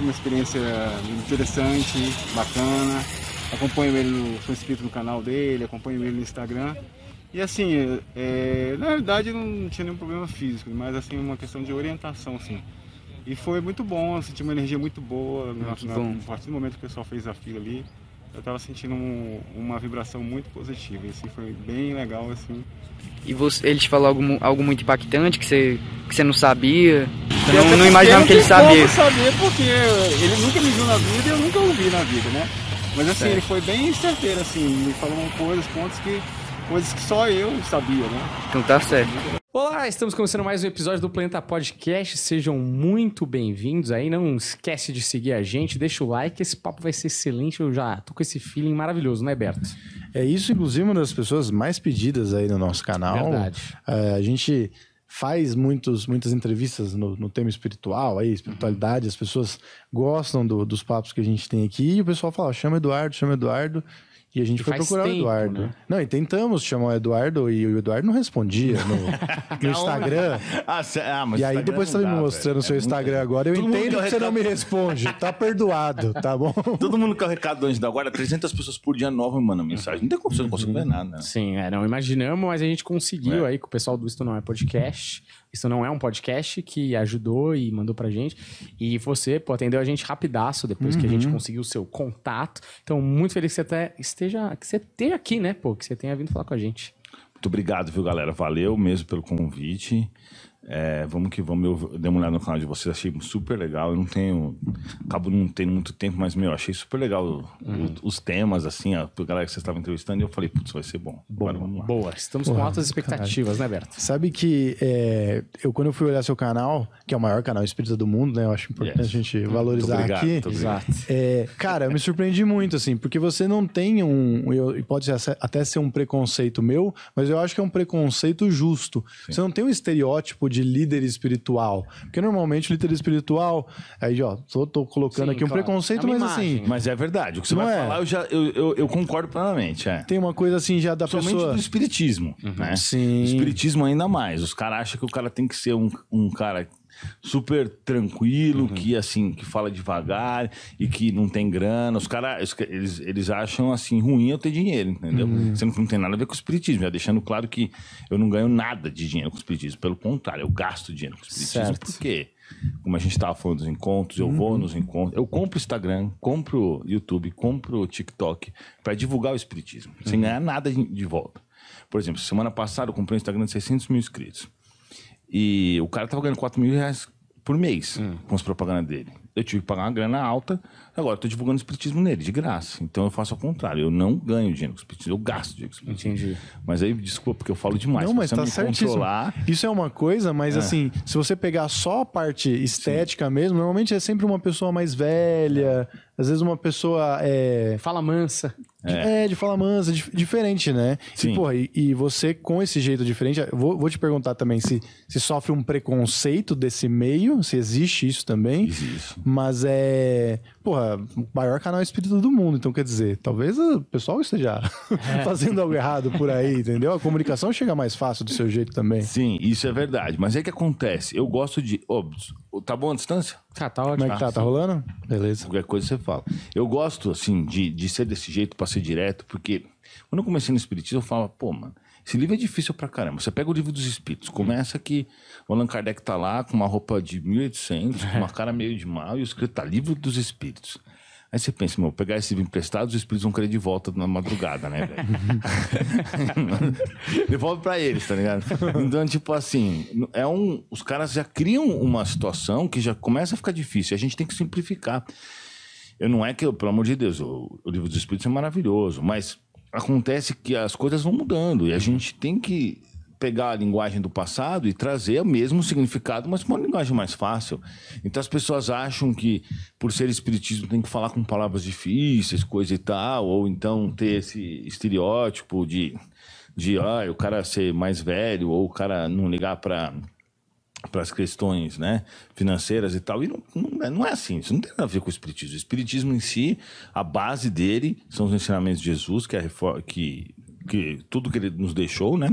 foi uma experiência interessante, bacana. Acompanho ele, no, sou inscrito no canal dele, acompanho ele no Instagram. E assim, é, na realidade não tinha nenhum problema físico, mas assim, uma questão de orientação, assim. E foi muito bom, eu senti uma energia muito boa. Na, que na, bom. a partir do momento que o pessoal fez a fila ali, eu estava sentindo um- uma vibração muito positiva. Assim, foi bem legal, assim. E você, ele te falou algo, algo muito impactante que você, que você não sabia? Você E não, não imaginava que ele sabia. como saber porque ele nunca me viu na vida e eu nunca o vi na vida, né? Mas assim, Certo. ele foi bem certeiro, assim, me falou coisas, pontos que. Coisas que só eu sabia, né? Então tá certo. Olá, estamos começando mais um episódio do Planeta Podcast. Sejam muito bem-vindos aí. Não esquece de seguir a gente, deixa o like. Esse papo vai ser excelente. Eu já tô com esse feeling maravilhoso, né, Berto? É isso, inclusive, uma das pessoas mais pedidas aí no nosso canal. Verdade. É, a gente faz muitos, muitas entrevistas no, no tema espiritual, aí, espiritualidade. As pessoas gostam do- dos papos que a gente tem aqui. E o pessoal fala, chama Eduardo, chama Eduardo. E a gente E foi procurar tempo, o Eduardo. né? Não, e tentamos chamar o Eduardo e o Eduardo não respondia no, no Instagram. Ah, cê- ah, mas E aí Instagram depois você tá me dá, mostrando o seu É muito- Instagram agora. Eu Todo entendo que você não me recado. responde. Tá perdoado, tá bom? Todo mundo quer o recado antes da agora, 300 pessoas por dia nova me mandam mensagem. Não tem como, você não consigo ver nada, né? Sim, é, não imaginamos, mas a gente conseguiu É. aí com o pessoal do Isto Não É Podcast. Isso não é um podcast que ajudou e mandou pra gente. E você, pô, atendeu a gente rapidaço depois que a gente conseguiu o seu contato. Então, muito feliz que você até esteja, que você esteja aqui, né, pô, que você tenha vindo falar com a gente. Muito obrigado, viu, galera? Valeu mesmo pelo convite. É, vamos que vamos. Eu dei uma olhada no canal de vocês, achei super legal. Eu não tenho. Acabo não tendo muito tempo, mas, meu, achei super legal o- o- os temas, assim, a galera que vocês estavam entrevistando. E eu falei, putz, vai ser bom. Agora vamos lá. Boa, estamos com Porra, altas expectativas, né, Berto? Sabe que é, eu, quando eu fui olhar seu canal, que é o maior canal espírita do mundo, né? Eu acho importante Yes. a gente valorizar obrigado, aqui. Exato. É, cara, eu me surpreendi muito, assim, porque você não tem um. eu- e pode ser- até ser um preconceito meu, mas eu acho que é um preconceito justo. Você não tem um estereótipo de líder espiritual. Porque normalmente o líder espiritual. Aí, ó, tô, tô colocando Sim, aqui um claro. preconceito, É mas imagem. assim. Mas é verdade. O que você Não vai é? falar, eu, já, eu, eu, eu concordo plenamente. É. Tem uma coisa assim já da Somente pessoa. do espiritismo, né? Sim. O espiritismo ainda mais. Os caras acham que o cara tem que ser um, um cara super tranquilo, que assim, que fala devagar e que não tem grana. Os caras, eles, eles acham assim, ruim eu ter dinheiro, entendeu? Sendo que não tem nada a ver com o espiritismo. Já deixando claro que eu não ganho nada de dinheiro com o espiritismo. Pelo contrário, eu gasto dinheiro com o espiritismo. Certo. Por quê? Como a gente estava falando dos encontros, eu vou nos encontros, eu compro Instagram, compro YouTube, compro TikTok para divulgar o espiritismo, sem ganhar nada de, de volta. Por exemplo, semana passada eu comprei um Instagram de 600 mil inscritos. E o cara tava ganhando 4 mil reais por mês com as propagandas dele. Eu tive que pagar uma grana alta, agora eu tô divulgando o espiritismo nele, de graça. Então eu faço ao contrário, eu não ganho dinheiro com o espiritismo, eu gasto dinheiro com o espiritismo. Entendi. Mas aí, desculpa, porque eu falo demais. Não, mas tá me certíssimo. controlar, Isso é uma coisa, mas assim, se você pegar só a parte estética mesmo, normalmente é sempre uma pessoa mais velha, às vezes uma pessoa é, Fala mansa. é. de fala mansa, dif- diferente, né? Sim. E, porra, e, e você com esse jeito diferente, vou, vou te perguntar também se, se sofre um preconceito desse meio, se existe isso também. existe. Mas é, porra, o maior canal espírita do mundo, então quer dizer, talvez o pessoal esteja fazendo algo errado por aí, entendeu? A comunicação chega mais fácil do seu jeito também. Sim, isso é verdade. Mas é que acontece. Eu gosto de. Ô, tá bom a distância? Tá, tá Como ótimo. é que tá? Tá rolando? Beleza. Qualquer coisa você fala. Eu gosto, assim, de, de ser desse jeito pra ser direto, porque quando eu comecei no Espiritismo, eu falava, pô, mano, esse livro é difícil pra caramba. Você pega o livro dos Espíritos, começa que o Allan Kardec tá lá com uma roupa de 1800, com uma cara meio de mal, e o escrito tá Livro dos Espíritos. Aí você pensa, meu, pegar esse livro emprestado, os espíritos vão querer de volta na madrugada, né, velho? Devolve pra eles, tá ligado? Então, tipo assim, é um, os caras já criam uma situação que já começa a ficar difícil. A gente tem que simplificar. Eu não é que, eu, pelo amor de Deus, o, o livro dos Espíritos é maravilhoso, mas acontece que as coisas vão mudando e a gente tem que pegar a linguagem do passado e trazer o mesmo significado, mas com uma linguagem mais fácil. Então as pessoas acham que por ser espiritismo tem que falar com palavras difíceis, coisa e tal, ou então ter esse estereótipo de de ah, o cara ser mais velho ou o cara não ligar para para as questões né, financeiras e tal. E não, não, é, não é assim, isso não tem nada a ver com o Espiritismo. O Espiritismo em si, a base dele são os ensinamentos de Jesus, que, é a refor- que que tudo que ele nos deixou, né?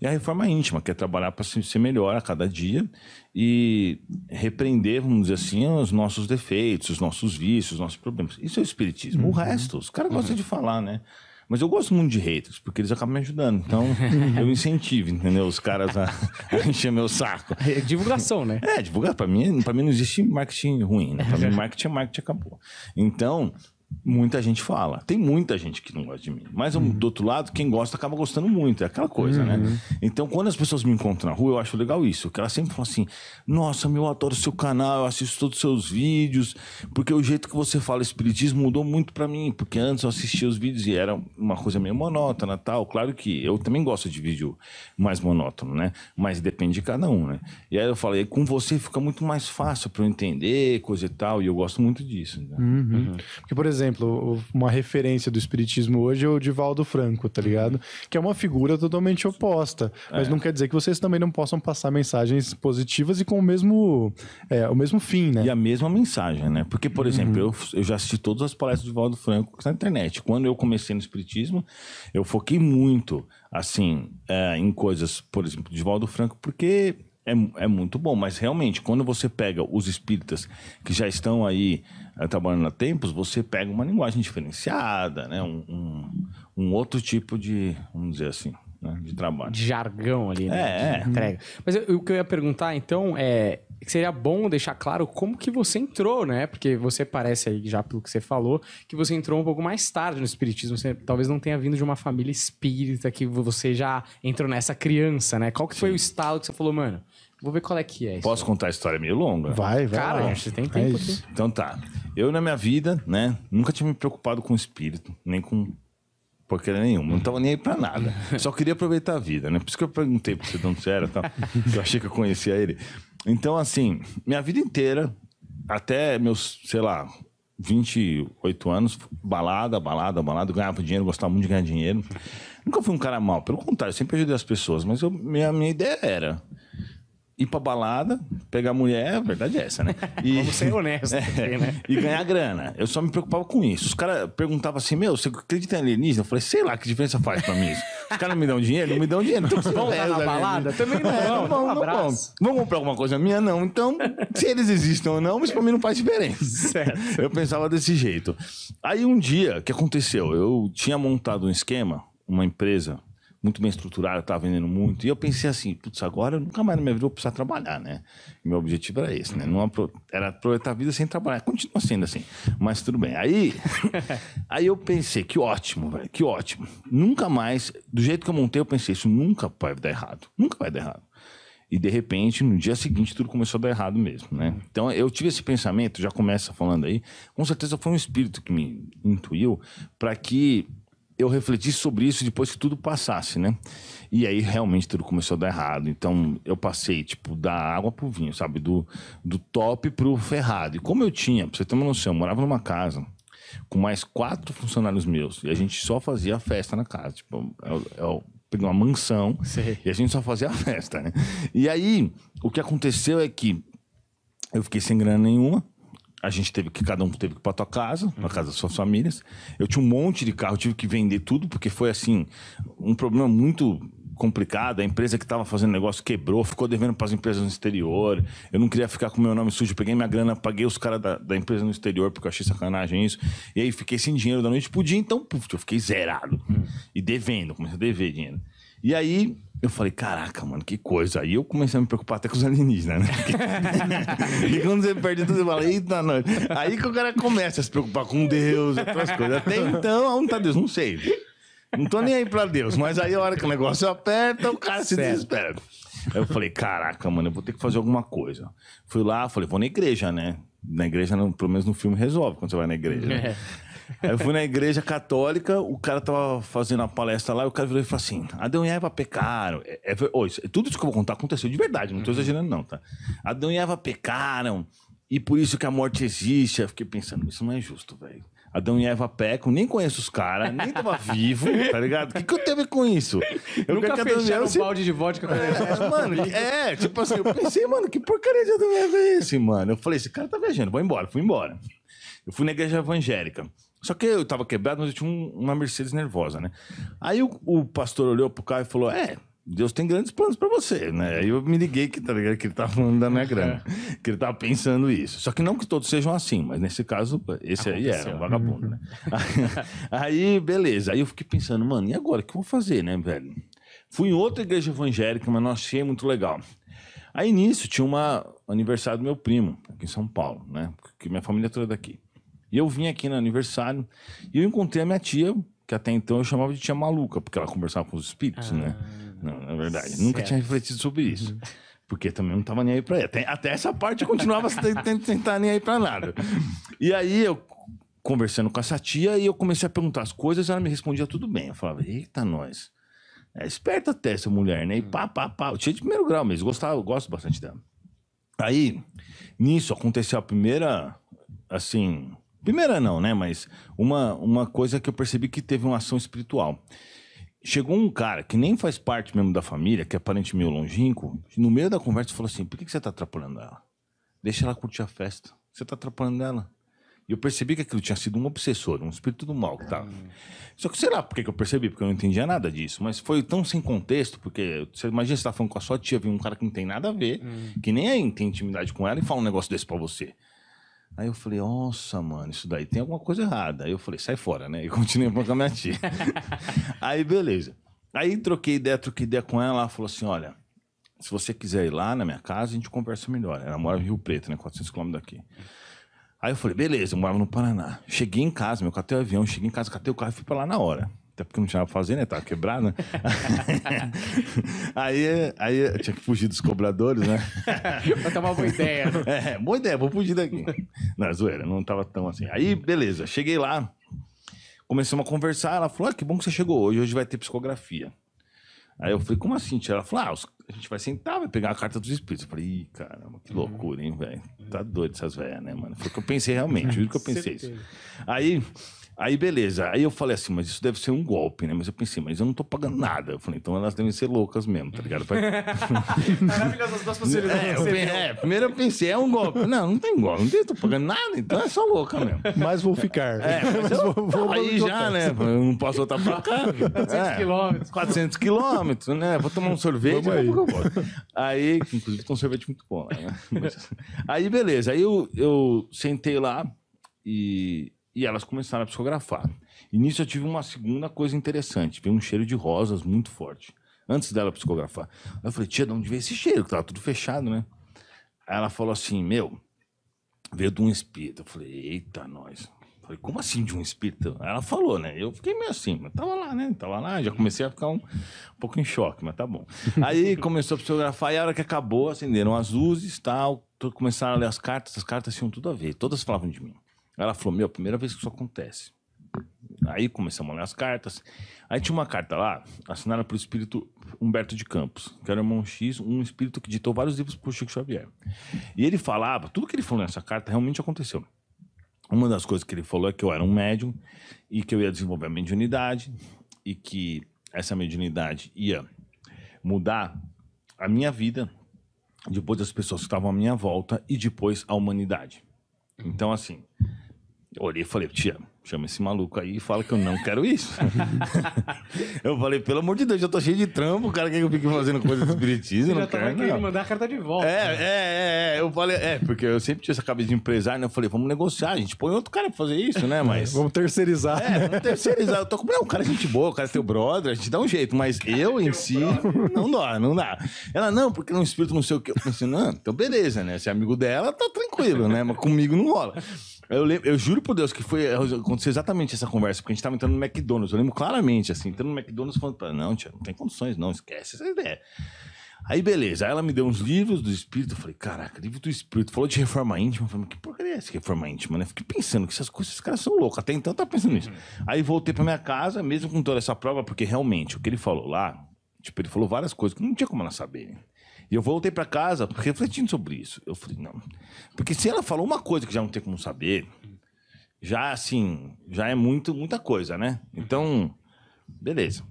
E a reforma íntima, que é trabalhar para ser melhor a cada dia e repreender, vamos dizer assim, os nossos defeitos, os nossos vícios, os nossos problemas. Isso é o espiritismo. O resto, os caras gostam de falar, né? Mas eu gosto muito de haters, porque eles acabam me ajudando. Então, eu incentivo, entendeu? Os caras a, a encher meu saco. É divulgação, né? É, divulgar. Pra mim, pra mim não existe marketing ruim, né? Pra mim, marketing é marketing, acabou. Então, muita gente fala. Tem muita gente que não gosta de mim. Mas, do outro lado, quem gosta acaba gostando muito. É aquela coisa, né? Então, quando as pessoas me encontram na rua, eu acho legal isso. Que elas sempre falam assim, nossa, meu, eu adoro o seu canal, eu assisto todos os seus vídeos. Porque o jeito que você fala espiritismo mudou muito pra mim. Porque antes eu assistia os vídeos e era uma coisa meio monótona tal. Claro que eu também gosto de vídeo mais monótono, né? Mas depende de cada um, né? E aí eu falei, com você fica muito mais fácil pra eu entender, coisa e tal. E eu gosto muito disso. né? Uhum. Porque, por exemplo, uma referência do espiritismo hoje é o Divaldo Franco, tá ligado? Que é uma figura totalmente oposta. Mas não quer dizer que vocês também não possam passar mensagens positivas e com o mesmo, é, o mesmo fim, né? E a mesma mensagem, né? Porque, por exemplo, eu, eu já assisti todas as palestras de Valdo Franco na internet. Quando eu comecei no Espiritismo, eu foquei muito, assim, é, em coisas, por exemplo, de Valdo Franco, porque é, é muito bom. Mas, realmente, quando você pega os espíritas que já estão aí é, trabalhando há tempos, você pega uma linguagem diferenciada, né? Um, um, um outro tipo de, vamos dizer assim, né? de trabalho. De jargão ali, né? É, é. De entrega. Mas eu- o que eu ia perguntar, então, é que seria bom deixar claro como que você entrou, né? Porque você parece aí, já pelo que você falou, que você entrou um pouco mais tarde no espiritismo. Você talvez não tenha vindo de uma família espírita, que você já entrou nessa criança, né? Qual que foi o estalo que você falou, mano? Vou ver qual é que é isso. Posso contar a história meio longa? Vai, vai. Cara, lá. você tem É tempo isso. aqui. Então tá. Eu, na minha vida, né, nunca tinha me preocupado com espírito, nem com porcaria nenhuma. Não tava nem aí pra nada. Só queria aproveitar a vida, né? Por isso que eu perguntei pra você de onde você era e tal. eu achei que eu conhecia ele. Então, assim, minha vida inteira, até meus, sei lá, 28 anos, balada, balada, balada, ganhava dinheiro, gostava muito de ganhar dinheiro. Nunca fui um cara mal, pelo contrário, sempre ajudei as pessoas, mas eu, minha, minha ideia era ir pra balada, pegar mulher, a verdade é essa, né? E, Vamos ser honestos aqui, né? e ganhar grana. Eu só me preocupava com isso. Os caras perguntavam assim, meu, você acredita em alienígena? Eu falei, sei lá, que diferença faz pra mim isso? Os caras não me dão dinheiro? Não me dão dinheiro. Então, Vão lá é, na balada? Também não É, não não abraço. Vão comprar alguma coisa minha? Não. Então, se eles existem ou não, isso pra mim não faz diferença. Certo. Eu pensava desse jeito. Aí um dia, o que aconteceu? Eu tinha montado um esquema, uma empresa muito bem estruturada, estava vendendo muito, e eu pensei assim, putz, agora eu nunca mais na minha vida vou precisar trabalhar, né? Meu objetivo era esse, né? Não era aproveitar a vida sem trabalhar. Continua sendo assim, mas tudo bem. Aí, aí eu pensei, que ótimo, velho, que ótimo. Nunca mais, do jeito que eu montei, eu pensei, isso nunca vai dar errado. Nunca vai dar errado. E de repente, no dia seguinte, tudo começou a dar errado mesmo, né? Então eu tive esse pensamento, já começa falando aí, com certeza foi um espírito que me intuiu para que eu refletisse sobre isso depois que tudo passasse, né? E aí realmente tudo começou a dar errado. Então eu passei, tipo, da água pro vinho, sabe? Do, do top pro ferrado. E como eu tinha, pra você ter uma noção, eu morava numa casa com mais quatro funcionários meus e a gente só fazia festa na casa. Tipo, é, o- é peguei uma mansão Sei. e a gente só fazia festa, né? E aí, o que aconteceu é que eu fiquei sem grana nenhuma. A gente teve que, cada um teve que ir pra tua casa, pra casa das suas famílias. Eu tinha um monte de carro, tive que vender tudo, porque foi assim, um problema muito complicado. A empresa que estava fazendo negócio quebrou, ficou devendo para as empresas no exterior. Eu não queria ficar com meu nome sujo, peguei minha grana, paguei os caras da, da empresa no exterior, porque eu achei sacanagem isso. E aí fiquei sem dinheiro da noite pro dia, então puf, eu fiquei zerado. E devendo, comecei a dever dinheiro. E aí eu falei, caraca, mano, que coisa. Aí eu comecei a me preocupar até com os alienígenas, né? e quando você perde tudo, você fala, eita, nós. Aí que o cara começa a se preocupar com Deus, outras coisas. Até então, aonde tá Deus? Não sei. Não tô nem aí pra Deus, mas aí a hora que o negócio aperta, o cara se Certo. desespera. Aí eu falei, caraca, mano, eu vou ter que fazer alguma coisa. Fui lá, falei, vou na igreja, né? Na igreja, não- pelo menos no filme, resolve quando você vai na igreja. né? Aí eu fui na igreja católica, o cara tava fazendo a palestra lá, e o cara virou e falou assim: Adão e Eva pecaram. É, é, oh, isso- tudo isso que eu vou contar aconteceu de verdade, não tô exagerando, não, tá? Adão e Eva pecaram, e por isso que a morte existe. Eu fiquei pensando, isso não é justo, velho. Adão e Eva pecam, nem conheço os caras, nem tava vivo, tá ligado? O que, que eu tenho a ver com isso? Eu Nunca que fecharam um se balde de vodka com é, mano, é, tipo assim, eu pensei, mano, que porcaria de Adão e Eva é esse, mano? Eu falei, esse cara tá viajando, vou embora, fui embora. Eu fui na igreja evangélica. Só que eu tava quebrado, mas eu tinha um- uma Mercedes nervosa, né? Aí o, o pastor olhou pro carro e falou: É, Deus tem grandes planos pra você, né? Aí eu me liguei que, tá ligado? que ele tava falando da minha grana, que ele tava pensando isso. Só que não que todos sejam assim, mas nesse caso, esse aí era um vagabundo, né? aí, beleza. Aí eu fiquei pensando, mano, e agora? O que eu vou fazer, né, velho? Fui em outra igreja evangélica, mas não achei muito legal. Aí nisso tinha uma aniversário do meu primo, aqui em São Paulo, né? Que minha família é toda daqui. E eu vim aqui no aniversário e eu encontrei a minha tia, que até então eu chamava de tia maluca, porque ela conversava com os espíritos, né? Não, na verdade. Nunca tinha refletido sobre isso. Porque também não tava nem aí pra ela. Até, até essa parte eu continuava sem estar nem aí pra nada. E aí eu conversando com essa tia e eu comecei a perguntar as coisas, ela me respondia tudo bem. Eu falava, eita, nós. É esperta até essa mulher, né? E pá, pá, pá. Tia de primeiro grau mesmo, gostava, eu gosto bastante dela. Aí, nisso, aconteceu a primeira, assim... Primeira não, né? Mas uma, uma coisa que eu percebi que teve uma ação espiritual. Chegou um cara que nem faz parte mesmo da família, que é parente meu longínquo, no meio da conversa falou assim, por que, que você tá atrapalhando ela? Deixa ela curtir a festa. Você tá atrapalhando ela. E eu percebi que aquilo tinha sido um obsessor, um espírito do mal que tava. Só que sei lá por que eu percebi, porque eu não entendia nada disso. Mas foi tão sem contexto, porque você imagina você tá falando com a sua tia, vem um cara que não tem nada a ver, que nem aí tem intimidade com ela e fala um negócio desse pra você. Aí eu falei, nossa, mano, isso daí tem alguma coisa errada. Aí eu falei, sai fora, né? E continuei com a minha tia. aí, beleza. Aí troquei ideia, troquei ideia com ela. Ela falou assim: olha, se você quiser ir lá na minha casa, a gente conversa melhor. Ela mora em Rio Preto, né? 400 quilômetros daqui. Aí eu falei, beleza, eu morava no Paraná. Cheguei em casa, meu, catei o avião, cheguei em casa, catei o carro e fui pra lá na hora. Até porque não tinha nada pra fazer, né? Tava quebrado, né? aí, aí eu tinha que fugir dos cobradores, né? Vai tomar uma boa ideia. É, boa ideia, vou fugir daqui. Não, é zoeira, não tava tão assim. Aí, beleza, cheguei lá, começamos a conversar. Ela falou: ah, que bom que você chegou hoje, hoje vai ter psicografia. Aí eu falei: como assim, tia? Ela falou: ah, a gente vai sentar, vai pegar a carta dos espíritos. Eu falei: ih, caramba, que loucura, hein, velho? Tá doido essas velhas, né, mano? Foi o que eu pensei realmente, juro que eu pensei isso. Aí. Aí, beleza. Aí eu falei assim, mas isso deve ser um golpe, né? Mas eu pensei, mas eu não tô pagando nada. Eu falei, então elas devem ser loucas mesmo, tá ligado? Maravilhoso as duas possibilidades. É, eu, é, primeiro eu pensei, é um golpe. Não, não tem golpe, não tem, tô pagando nada, então é só louca mesmo. Mas vou ficar. É, mas eu, aí já, né? Eu não posso voltar pra cá. 400 quilômetros. 400 quilômetros, né? Vou tomar um sorvete, Vamos aí. pouco eu volto. Aí, inclusive tem um sorvete muito bom lá, né? Mas- aí, beleza. Aí eu, eu sentei lá e, e elas começaram a psicografar. E nisso eu tive uma segunda coisa interessante. Veio um cheiro de rosas muito forte. Antes dela psicografar. Eu falei, tia, de onde veio esse cheiro? Que tava tudo fechado, né? Aí ela falou assim, meu, veio de um espírito. Eu falei, eita, nós. Falei, como assim de um espírito? Aí Ela falou, né? Eu fiquei meio assim, mas tava lá, né? Tava lá, já comecei a ficar um, um pouco em choque, mas tá bom. Aí começou a psicografar e a hora que acabou, acenderam as luzes tal, to- começaram a ler as cartas, as cartas tinham tudo a ver, todas falavam de mim. Ela falou, meu, primeira vez que isso acontece. Aí começamos a ler as cartas. Aí tinha uma carta lá, assinada pelo espírito Humberto de Campos, que era o irmão X, um espírito que ditou vários livros por Chico Xavier. E ele falava, tudo que ele falou nessa carta realmente aconteceu. Uma das coisas que ele falou é que eu era um médium e que eu ia desenvolver a mediunidade e que essa mediunidade ia mudar a minha vida, depois das pessoas que estavam à minha volta e depois a humanidade. Então, assim, olhei e falei, tia, chama esse maluco aí e fala que eu não quero isso. eu falei, pelo amor de Deus, eu tô cheio de trampo, o cara quer que eu fique fazendo coisa de espiritismo, eu Já não tava quero, querendo não. mandar a carta de volta. É, é, é, é, eu falei, é, porque eu sempre tinha essa cabeça de empresário, né? Eu falei, vamos negociar, a gente põe outro cara pra fazer isso, né? Mas. Vamos terceirizar. É, vamos terceirizar. Eu tô com. Não, o cara é gente boa, o cara é teu brother, a gente dá um jeito, mas eu em si, não dá, não dá. Ela, não, porque não espírito não sei o quê. Eu pensei, não, então beleza, né? Se é amigo dela, tá tranquilo, né? Mas comigo não rola. Eu, lembro, eu juro por Deus que foi aconteceu exatamente essa conversa, porque a gente tava entrando no McDonald's. Eu lembro claramente, assim, entrando no McDonald's falando, pra ela, não, tia, não tem condições, não, esquece essa ideia. Aí, beleza. Aí ela me deu uns livros do espírito. Eu falei, caraca, livro do espírito. Falou de reforma íntima. Eu falei, que porcaria é essa reforma íntima, né? Fiquei pensando que essas coisas, esses caras são loucos. Até então eu tava pensando nisso. Aí voltei pra minha casa, mesmo com toda essa prova, porque realmente o que ele falou lá, tipo, ele falou várias coisas que não tinha como ela saber. E eu voltei pra casa refletindo sobre isso. Eu falei, não. Porque se ela falou uma coisa que já não tem como saber, já assim, já é muito, muita coisa, né? Então, beleza.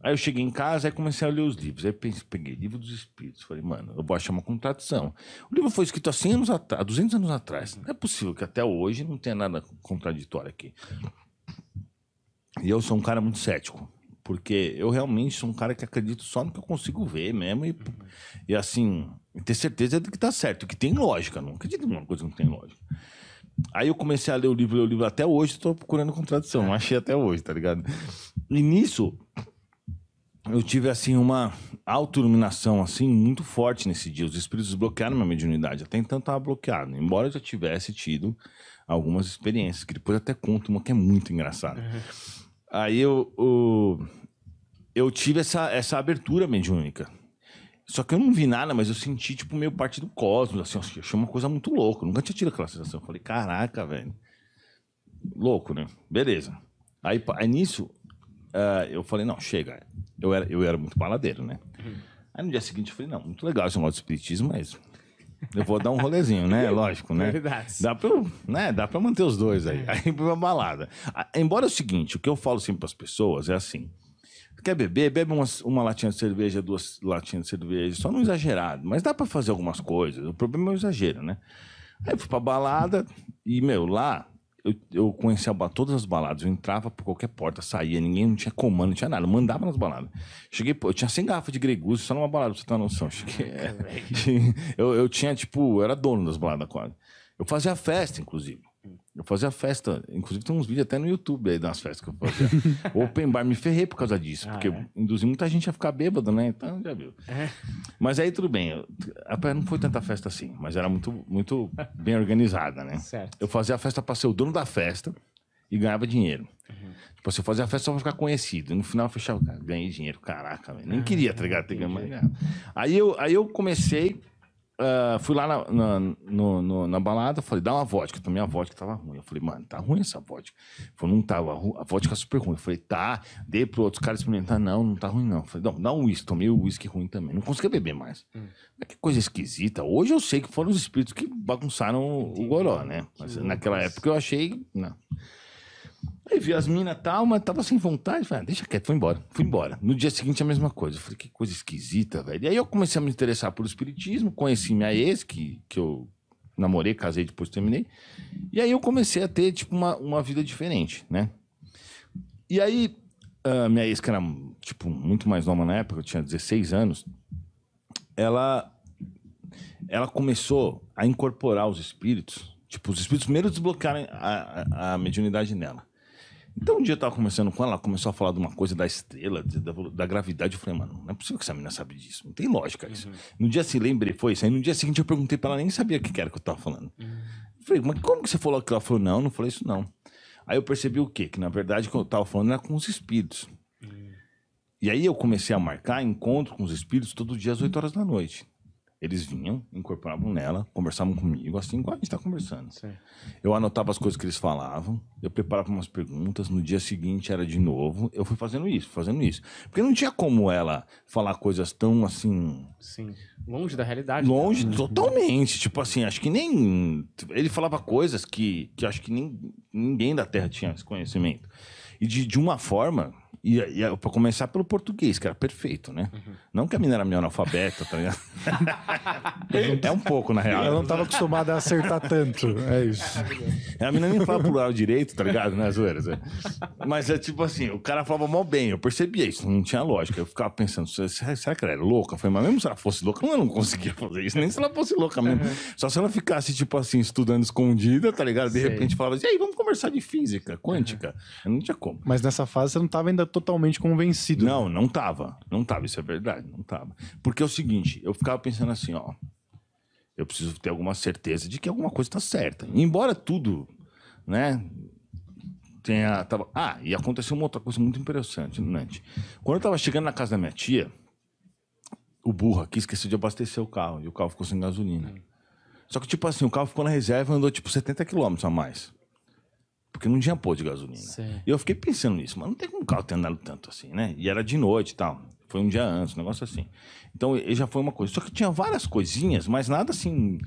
Aí eu cheguei em casa e comecei a ler os livros. Aí peguei livro dos espíritos. Falei, mano, eu vou achar uma contradição. O livro foi escrito há 100 anos atrás, há 200 anos atrás. Não é possível que até hoje não tenha nada contraditório aqui. E eu sou um cara muito cético. Porque eu realmente sou um cara que acredito só no que eu consigo ver mesmo. E, e assim, ter certeza de que tá certo, que tem lógica. Não acredito em uma coisa que não tem lógica. Aí eu comecei a ler o livro, ler o livro até hoje, estou procurando contradição, não achei até hoje, tá ligado? E nisso, eu tive assim uma autoiluminação assim muito forte nesse dia. Os espíritos bloquearam minha mediunidade. Até então estava bloqueado, embora eu já tivesse tido algumas experiências que depois até conto uma que é muito engraçada. Aí eu, eu eu tive essa essa abertura mediúnica. Só que eu não vi nada, mas eu senti, tipo, meio parte do cosmos, assim, eu achei uma coisa muito louca. Eu nunca tinha tido aquela sensação. Eu falei, caraca, velho. Louco, né? Beleza. Aí, aí nisso, ah, eu falei, não, chega. Eu era, eu era muito baladeiro, né? Aí no dia seguinte eu falei, não, muito legal esse negócio de espiritismo, mas eu vou dar um rolezinho, né? Lógico, né? Verdade. Dá pra, eu- né? Dá pra manter os dois aí. Aí pra uma balada. Ah, Embora é o seguinte, o que eu falo sempre pras pessoas é assim. Quer beber? Bebe uma, uma latinha de cerveja, duas latinhas de cerveja, só não exagerado. Mas dá pra fazer algumas coisas. O problema é o exagero, né? Aí eu fui pra balada e, meu, lá eu, eu conhecia todas as baladas. Eu entrava por qualquer porta, saía, ninguém não tinha comando, não tinha nada. Eu mandava nas baladas. Cheguei, pô, eu tinha 100 garrafas de Greguso só numa balada, pra você ter uma noção. Cheguei, é, eu, eu tinha, tipo, eu era dono das baladas quase. Eu fazia festa, inclusive. Eu fazia festa, inclusive tem uns vídeos até no YouTube aí das festas que eu fazia. o Open Bar me ferrei por causa disso, porque eu induzi muita gente a ficar bêbado, né? Então já viu. Mas aí tudo bem. eu- Não foi tanta festa assim, mas era muito, muito bem organizada, né? Certo. Eu fazia a festa pra ser o dono da festa e ganhava dinheiro. Tipo assim, eu fazia a festa só pra ficar conhecido. E no final eu fechava, cara, ganhei dinheiro, caraca, velho. Nem queria, tá ligado? Ter ganho, mas. Aí eu, aí eu comecei, ah, fui lá na, na, no- no- na balada, falei, dá uma vodka. Também a vodka tava ruim. Eu falei, mano, tá ruim essa vodka. Ele falou, não tava, ru- a vodka é super ruim. Eu falei, tá, dei pro outros caras experimentar. Não, não tá ruim não. Eu falei, não, dá um uísque. Tomei o uísque ruim também. Não conseguia beber mais. Mas que coisa esquisita. Hoje eu sei que foram os espíritos que bagunçaram o goró, né? Mas naquela época eu achei, não. Aí vi as minas tal, mas tava sem vontade. Falei, ah, deixa quieto, fui embora. Fui embora. No dia seguinte, a mesma coisa. Eu falei, que coisa esquisita, velho. E aí eu comecei a me interessar por espiritismo, conheci minha ex, que, que eu namorei, casei, depois terminei. E aí eu comecei a ter, tipo, uma, uma vida diferente, né? E aí, minha ex, que era, tipo, muito mais nova na época, eu tinha 16 anos, ela, ela começou a incorporar os espíritos. Tipo, os espíritos primeiro desbloquearam a, a, a mediunidade nela. Então, um dia eu tava conversando com ela, ela começou a falar de uma coisa da estrela, de- da, da gravidade. Eu falei, mano, não é possível que essa menina sabe disso. Não tem lógica isso. No dia seguinte, lembrei, foi isso. Aí no dia seguinte eu perguntei pra ela, nem sabia o que era que eu tava falando. Eu falei, mas como que você falou aquilo? Ela falou, não, não falei isso não. Aí eu percebi o quê? Que na verdade o que eu tava falando era com os espíritos. E aí eu comecei a marcar encontro com os espíritos todo dia às 8 horas da noite. Eles vinham, incorporavam nela, conversavam comigo, assim igual a gente está conversando. Eu anotava as coisas que eles falavam, eu preparava umas perguntas, no dia seguinte era de novo. Eu fui fazendo isso, fazendo isso. Porque não tinha como ela falar coisas tão assim. Sim. Longe da realidade. Longe totalmente. Tipo assim, acho que nem. Ele falava coisas que, que acho que nem, ninguém da Terra tinha esse conhecimento. E de, de uma forma. E, e para começar pelo português, que era perfeito, né? Não que a menina era minha analfabeta, tá ligado? é um pouco, na real. Ela não tava acostumada a acertar tanto. É isso. É, A menina nem fala plural direito, tá ligado? Né, zoeiras? é. Mas é tipo assim, o cara falava mal bem, eu percebia isso, não tinha lógica. Eu ficava pensando, será, que ela era louca? Eu falei, mas mesmo se ela fosse louca, eu não conseguia fazer isso, nem se ela fosse louca mesmo. Só se ela ficasse, tipo assim, estudando escondida, tá ligado? De Sei. repente falava assim, e aí, vamos conversar de física, quântica. Eu não tinha como. Mas nessa fase você não tava ainda totalmente convencido. Não, não tava. Não tava, isso é verdade, não tava. Porque é o seguinte, eu ficava pensando assim, ó. Eu preciso ter alguma certeza de que alguma coisa tá certa. Embora tudo, né? Tenha. Tava... Ah, e aconteceu uma outra coisa muito interessante, Nante. Quando eu tava chegando na casa da minha tia, o burro aqui esqueceu de abastecer o carro. E o carro ficou sem gasolina. Só que, tipo assim, o carro ficou na reserva e andou tipo 70 quilômetros a mais. Porque não tinha pôr de gasolina. Sei. E eu fiquei pensando nisso, mas não tem como o carro ter andado tanto assim, né? E era de noite e tal. Foi um dia antes, um negócio assim. Então, ele já foi uma coisa. Só que tinha várias coisinhas, mas nada assim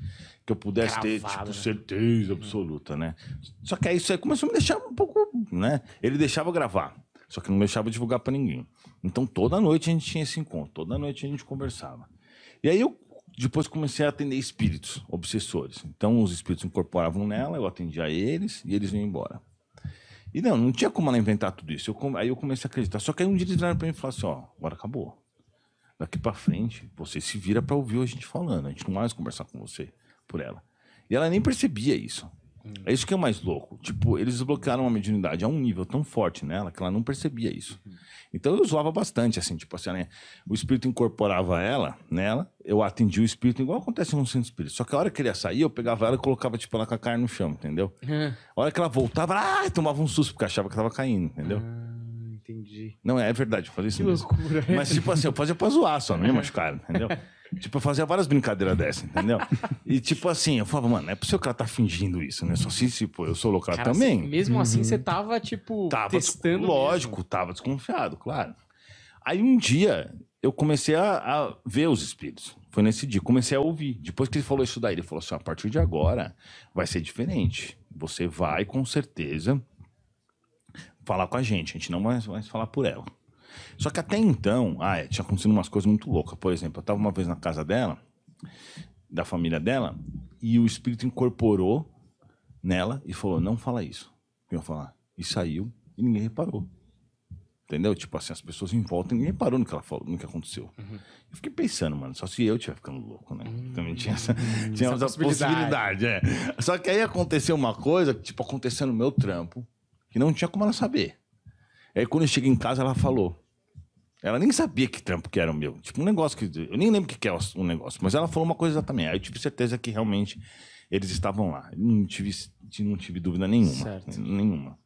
que eu pudesse ter, tipo, né? certeza absoluta, né? Só que aí isso aí começou a me deixar um pouco, né? Ele deixava gravar, só que não deixava divulgar pra ninguém. Então, toda noite a gente tinha esse encontro, toda noite a gente conversava. E aí eu depois comecei a atender espíritos, obsessores. Então, os espíritos incorporavam nela, eu atendia eles e eles iam embora. E não, não tinha como ela inventar tudo isso. Eu aí eu comecei a acreditar. Só que aí um dia eles viraram pra mim e falaram assim: ó, agora acabou. Daqui pra frente, você se vira pra ouvir a gente falando. A gente não mais conversar com você por ela. E ela nem percebia isso. É isso que é o mais louco. Tipo, eles desbloquearam a mediunidade a um nível tão forte nela que ela não percebia isso. Então eu zoava bastante, assim, tipo assim, né? o espírito incorporava ela nela, eu atendia o espírito, igual acontece no centro espírita. Só que a hora que ele ia sair, eu pegava ela e colocava, tipo, ela com a carne no chão, entendeu? A hora que ela voltava, ah, tomava um susto, porque achava que tava caindo, entendeu? Entendi. Não, é verdade, eu fazia isso Que mesmo. loucura. Mas, tipo assim, eu fazia pra zoar só, não ia machucar, entendeu? Tipo, eu fazia várias brincadeiras dessas, entendeu? E, tipo assim, eu falava, mano, não é possível que ela tá fingindo isso, né? Só se, se pô, eu sou louco Cara, também. assim, mesmo assim, você tava, tipo, Tava, testando. lógico, tava desconfiado, claro. Aí um dia eu comecei a, a ver os espíritos. Foi nesse dia, comecei a ouvir. Depois que ele falou isso daí, ele falou assim: a partir de agora vai ser diferente. Você vai com certeza falar com a gente. A gente não vai mais falar por ela. Só que até então, ah, é, tinha acontecido umas coisas muito loucas. Por exemplo, eu tava uma vez na casa dela, da família dela, e o espírito incorporou nela e falou: não fala isso. Eu ia falar. E saiu e ninguém reparou. Entendeu? Tipo assim, as pessoas em volta, ninguém reparou no que ela falou, no que aconteceu. Uhum. Eu fiquei pensando, mano, só se eu estiver ficando louco, né? Também tinha essa, tinha Essa essa possibilidade. é. Só que aí aconteceu uma coisa, tipo, aconteceu no meu trampo, que não tinha como ela saber. Aí quando eu cheguei em casa, ela falou. Ela nem sabia que trampo que era o meu. Tipo, um negócio que. Eu nem lembro o que que é um negócio, mas ela falou uma coisa também. Aí eu tive certeza que realmente eles estavam lá. Não tive, não tive dúvida nenhuma. Certo. Nenhuma.